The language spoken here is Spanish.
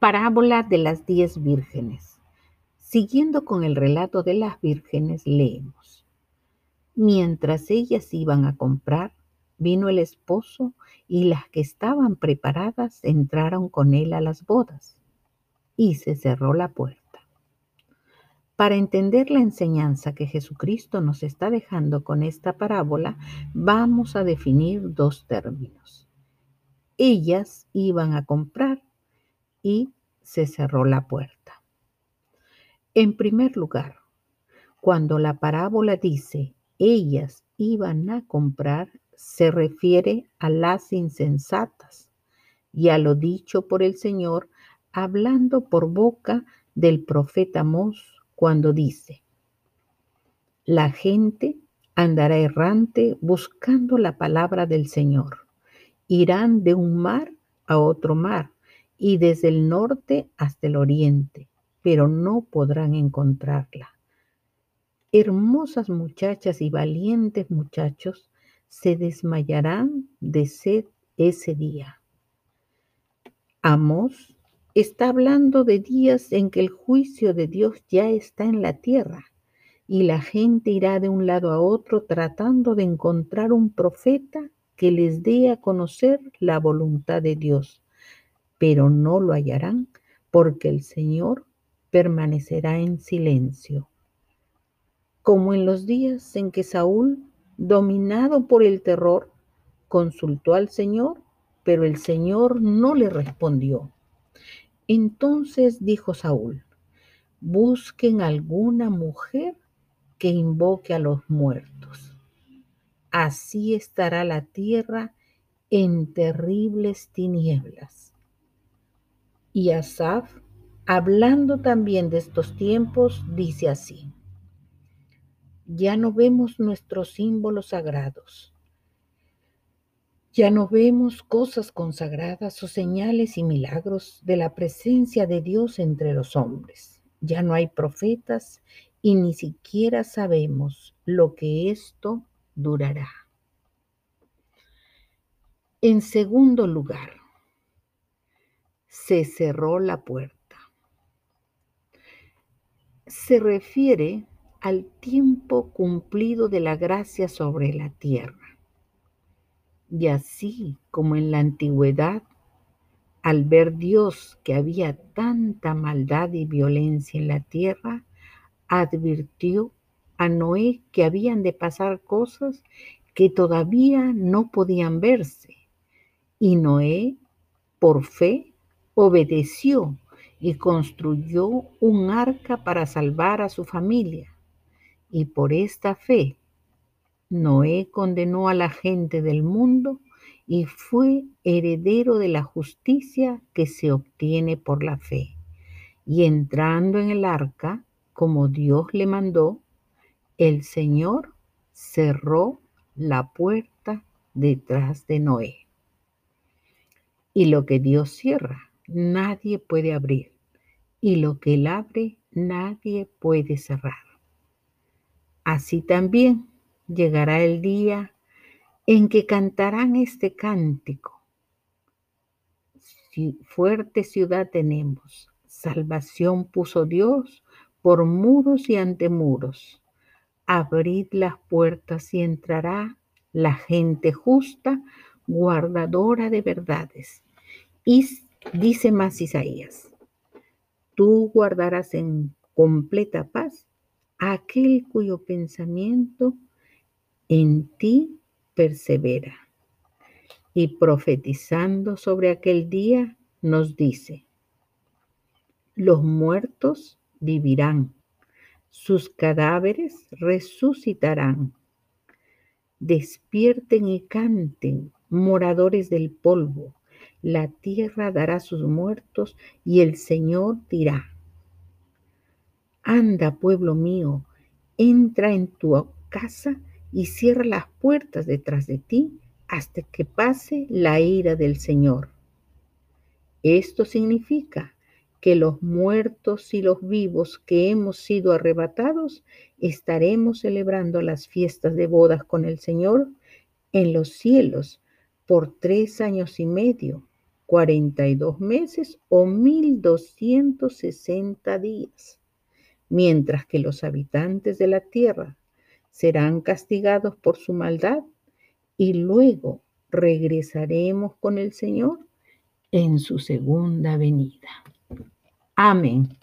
Parábola de las diez vírgenes. Siguiendo con el relato de las vírgenes, leemos. Mientras ellas iban a comprar, vino el esposo y las que estaban preparadas entraron con él a las bodas y se cerró la puerta. Para entender la enseñanza que Jesucristo nos está dejando con esta parábola, vamos a definir dos términos. Ellas iban a comprar y se cerró la puerta. En primer lugar, cuando la parábola dice ellas iban a comprar, se refiere a las insensatas y a lo dicho por el Señor hablando por boca del profeta Mos cuando dice, la gente andará errante buscando la palabra del Señor. Irán de un mar a otro mar y desde el norte hasta el oriente, pero no podrán encontrarla. Hermosas muchachas y valientes muchachos se desmayarán de sed ese día. Amos está hablando de días en que el juicio de Dios ya está en la tierra y la gente irá de un lado a otro tratando de encontrar un profeta que les dé a conocer la voluntad de Dios pero no lo hallarán porque el Señor permanecerá en silencio. Como en los días en que Saúl, dominado por el terror, consultó al Señor, pero el Señor no le respondió. Entonces dijo Saúl, busquen alguna mujer que invoque a los muertos. Así estará la tierra en terribles tinieblas y Asaf, hablando también de estos tiempos, dice así, ya no vemos nuestros símbolos sagrados, ya no vemos cosas consagradas o señales y milagros de la presencia de Dios entre los hombres, ya no hay profetas y ni siquiera sabemos lo que esto durará. En segundo lugar, se cerró la puerta. Se refiere al tiempo cumplido de la gracia sobre la tierra. Y así como en la antigüedad, al ver Dios que había tanta maldad y violencia en la tierra, advirtió a Noé que habían de pasar cosas que todavía no podían verse. Y Noé, por fe, obedeció y construyó un arca para salvar a su familia. Y por esta fe, Noé condenó a la gente del mundo y fue heredero de la justicia que se obtiene por la fe. Y entrando en el arca, como Dios le mandó, el Señor cerró la puerta detrás de Noé. Y lo que Dios cierra, nadie puede abrir y lo que él abre nadie puede cerrar. Así también llegará el día en que cantarán este cántico. fuerte ciudad tenemos, salvación puso Dios por muros y antemuros. Abrid las puertas y entrará la gente justa, guardadora de verdades. Dice más Isaías, tú guardarás en completa paz aquel cuyo pensamiento en ti persevera. Y profetizando sobre aquel día nos dice, los muertos vivirán, sus cadáveres resucitarán. Despierten y canten, moradores del polvo la tierra dará sus muertos y el Señor dirá, anda pueblo mío, entra en tu casa y cierra las puertas detrás de ti hasta que pase la ira del Señor. Esto significa que los muertos y los vivos que hemos sido arrebatados estaremos celebrando las fiestas de bodas con el Señor en los cielos por tres años y medio 42 meses o 1260 días, mientras que los habitantes de la tierra serán castigados por su maldad y luego regresaremos con el Señor en su segunda venida. Amén.